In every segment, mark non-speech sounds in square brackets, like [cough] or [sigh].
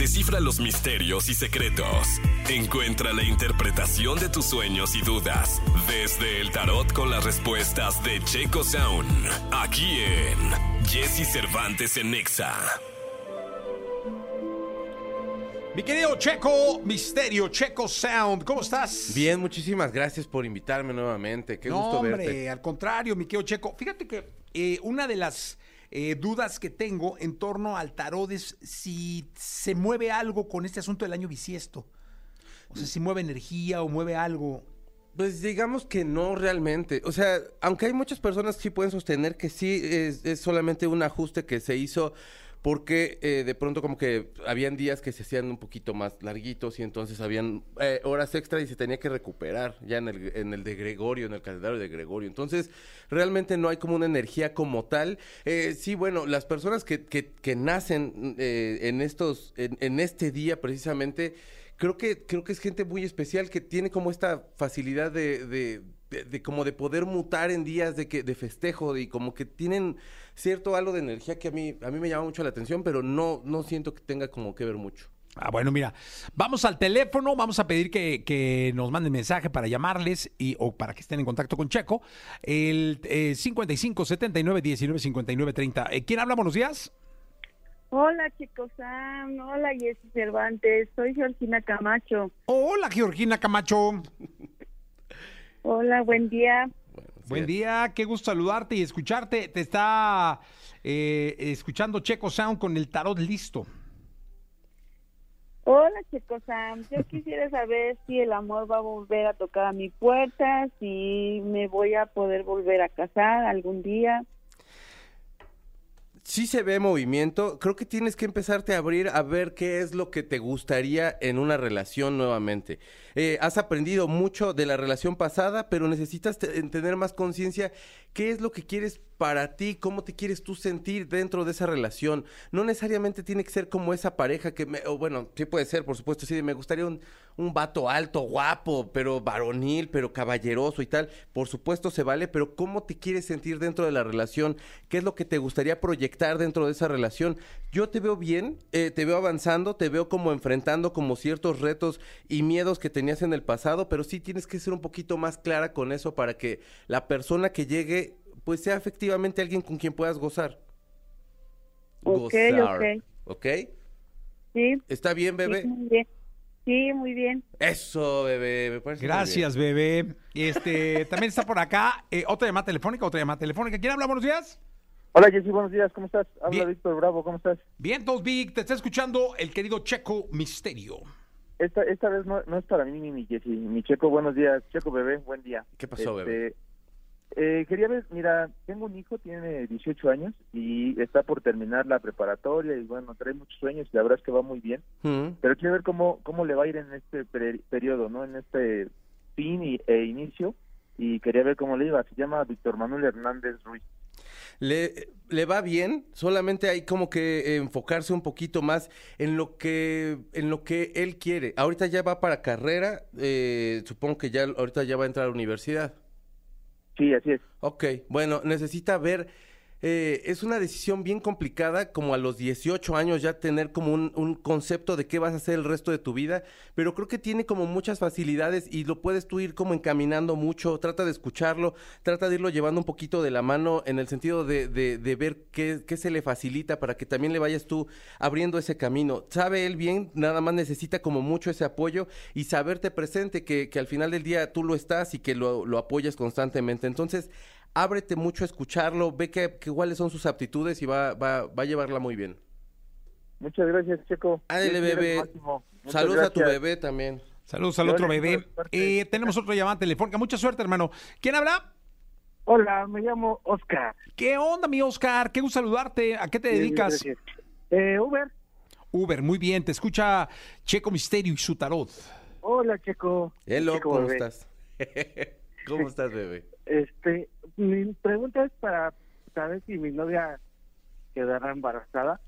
Descifra los misterios y secretos. Encuentra la interpretación de tus sueños y dudas desde el tarot con las respuestas de Checo Sound. Aquí en Jesse Cervantes en Nexa. Mi querido Checo, Misterio, Checo Sound, ¿cómo estás? Bien, muchísimas gracias por invitarme nuevamente. Qué no, gusto hombre, verte. al contrario, mi querido Checo. Fíjate que eh, una de las eh, dudas que tengo en torno al tarot es si se mueve algo con este asunto del año bisiesto. O sea, si mueve energía o mueve algo. Pues digamos que no realmente. O sea, aunque hay muchas personas que sí pueden sostener que sí es solamente un ajuste que se hizo porque eh, de pronto como que habían días que se hacían un poquito más larguitos y entonces habían eh, horas extra y se tenía que recuperar ya en el, en el de Gregorio, en el calendario de Gregorio. Entonces, realmente no hay como una energía como tal. Eh, sí, bueno, las personas que, que, que nacen eh, en estos, en, en este día precisamente, creo que, creo que es gente muy especial que tiene como esta facilidad de, de, de- de como de poder mutar en días de que, de festejo y como que tienen cierto halo de energía que a mí, a mí me llama mucho la atención, pero no, no siento que tenga como que ver mucho. Ah, bueno, mira, vamos al teléfono, vamos a pedir que, que nos manden mensaje para llamarles y, o para que estén en contacto con Checo. El eh, 55 79 19 59 30. Eh, ¿Quién habla? Buenos días. Hola chicos, Sam. hola Jessy Cervantes, soy Georgina Camacho. Hola, Georgina Camacho. [laughs] Hola, buen día. Buen día, qué gusto saludarte y escucharte. Te está eh, escuchando Checo Sound con el tarot listo. Hola chicos, Sam. yo quisiera saber si el amor va a volver a tocar a mi puerta, si me voy a poder volver a casar algún día. Sí se ve movimiento, creo que tienes que empezarte a abrir a ver qué es lo que te gustaría en una relación nuevamente. Eh, has aprendido mucho de la relación pasada, pero necesitas te- tener más conciencia qué es lo que quieres para ti, cómo te quieres tú sentir dentro de esa relación. No necesariamente tiene que ser como esa pareja que, me, bueno, sí puede ser, por supuesto, sí, me gustaría un, un vato alto, guapo, pero varonil, pero caballeroso y tal. Por supuesto se vale, pero ¿cómo te quieres sentir dentro de la relación? ¿Qué es lo que te gustaría proyectar dentro de esa relación? Yo te veo bien, eh, te veo avanzando, te veo como enfrentando como ciertos retos y miedos que tenías en el pasado, pero sí tienes que ser un poquito más clara con eso para que la persona que llegue pues sea efectivamente alguien con quien puedas gozar. Ok, Gozar, ok. ¿Ok? Sí, ¿Está bien, bebé? sí, muy bien. Sí, muy bien. Eso, bebé, me parece muy Gracias, bebé. Este, también está por acá eh, otra llamada telefónica, otra llamada telefónica. ¿Quién habla? Buenos días. Hola Jessy, buenos días, ¿cómo estás? Habla Bien. Víctor Bravo, ¿cómo estás? Bien, todos Vic, te está escuchando el querido Checo Misterio. Esta, esta vez no, no es para mí ni mi Jessy, mi Checo, buenos días, Checo bebé, buen día. ¿Qué pasó, Este, bebé? Eh, quería ver, mira, tengo un hijo, tiene 18 años y está por terminar la preparatoria y bueno, trae muchos sueños y la verdad es que va muy bien, Mm. pero quiero ver cómo, cómo le va a ir en este peri- periodo, ¿no? En este fin y, e inicio y quería ver cómo le iba, se llama Víctor Manuel Hernández Ruiz. Le, le va bien, solamente hay como que enfocarse un poquito más en lo que en lo que él quiere. Ahorita ya va para carrera, eh, supongo que ya ahorita ya va a entrar a la universidad. Sí, así es. Ok, bueno, necesita ver, eh, es una decisión bien complicada, como a los 18 años ya tener como un, un concepto de qué vas a hacer el resto de tu vida, pero creo que tiene como muchas facilidades y lo puedes tú ir como encaminando mucho, trata de escucharlo, trata de irlo llevando un poquito de la mano en el sentido de, de, de ver qué, qué se le facilita para que también le vayas tú abriendo ese camino. Sabe él bien, nada más necesita como mucho ese apoyo y saberte presente que, que al final del día tú lo estás y que lo, lo apoyas constantemente. Entonces, ábrete mucho a escucharlo, ve que, que cuáles son sus aptitudes y va, va, va a llevarla muy bien. Muchas gracias, Checo. Ándale, bebé. Saludos a tu bebé también. Saludos al otro bebé. Eh, tenemos otra llamada telefónica. Mucha suerte, hermano. ¿Quién habla? Hola, me llamo Oscar. ¿Qué onda, mi Oscar? Qué gusto saludarte. ¿A qué te dedicas? Gracias. Eh, Uber. Uber, muy bien. Te escucha Checo Misterio y su tarot. Hola, Checo. Hello, Checo, ¿cómo bebé. estás? [laughs] ¿Cómo estás, bebé? Este, mi pregunta es para saber si mi novia quedará embarazada.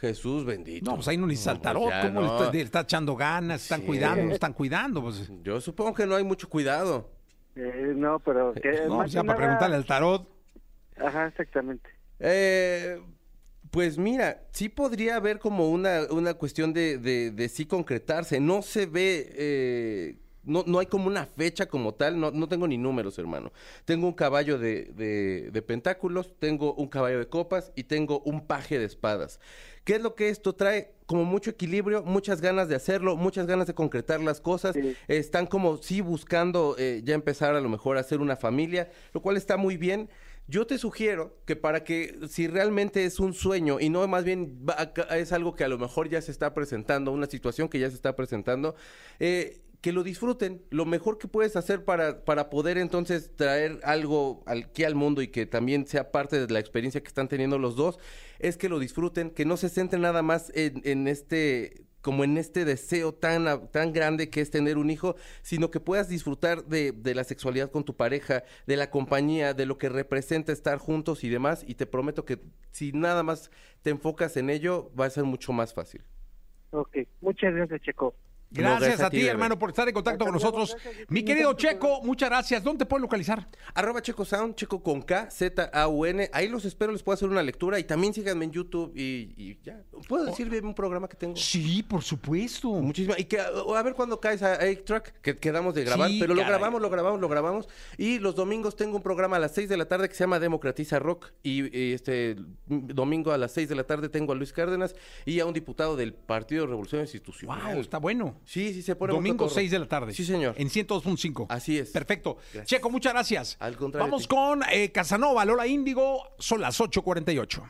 Jesús bendito. No, pues ahí no necesita el pues tarot. ya ¿Cómo le, no. está, le está echando ganas? Están Sí. cuidando, no están cuidando. Pues, Yo supongo que no hay mucho cuidado. Eh, no, pero que no, pues ya que para nada- preguntarle al tarot. Ajá, exactamente. Eh, Pues mira, sí podría haber como una, una cuestión de, de, de sí concretarse. No se ve, eh, no, no hay como una fecha como tal, no, no tengo ni números, hermano. Tengo un caballo de, de, de pentáculos, tengo un caballo de copas y tengo un paje de espadas. ¿Qué es lo que esto trae? Como mucho equilibrio, muchas ganas de hacerlo, muchas ganas de concretar las cosas. Sí. Están como sí buscando eh, ya empezar a lo mejor a hacer una familia, lo cual está muy bien. Yo te sugiero que para que si realmente es un sueño y no más bien va a- es algo que a lo mejor ya se está presentando, una situación que ya se está presentando, eh, que lo disfruten. Lo mejor que puedes hacer para, para poder entonces traer algo al- aquí al mundo y que también sea parte de la experiencia que están teniendo los dos, es que lo disfruten, que no se centren nada más en, en este como en este deseo tan, tan grande que es tener un hijo, sino que puedas disfrutar de, de la sexualidad con tu pareja, de la compañía, de lo que representa estar juntos y demás. Y te prometo que si nada más te enfocas en ello, va a ser mucho más fácil. Ok, muchas gracias, Checo. Gracias gracias a a ti, bebé. hermano, por estar en contacto con nosotros. gracias. Mi querido Checo, muchas gracias. ¿Dónde te pueden localizar? Arroba Checo Sound, Checo con K, Z, A, U, N. Ahí los espero, les puedo hacer una lectura y también síganme en YouTube y, y ya. ¿Puedo decir de un programa que tengo? Sí, por supuesto. Muchísimas. Y que a, a ver cuándo caes a 8-Track, que quedamos de grabar. Sí, pero lo grabamos, lo grabamos, lo grabamos. Y los domingos tengo un programa a las 6 de la tarde que se llama Democratiza Rock. Y, y este domingo a las 6 de la tarde tengo a Luis Cárdenas y a un diputado del Partido de Revolución Institucional. Wow, está bueno. Sí, sí, se pone Domingo cotorro. 6 de la tarde. Sí, señor. En 102.5. Así es. Perfecto. Gracias. Checo, muchas gracias. Al contrario, Vamos con eh, Casanova, Lola Índigo. Son las 8.48.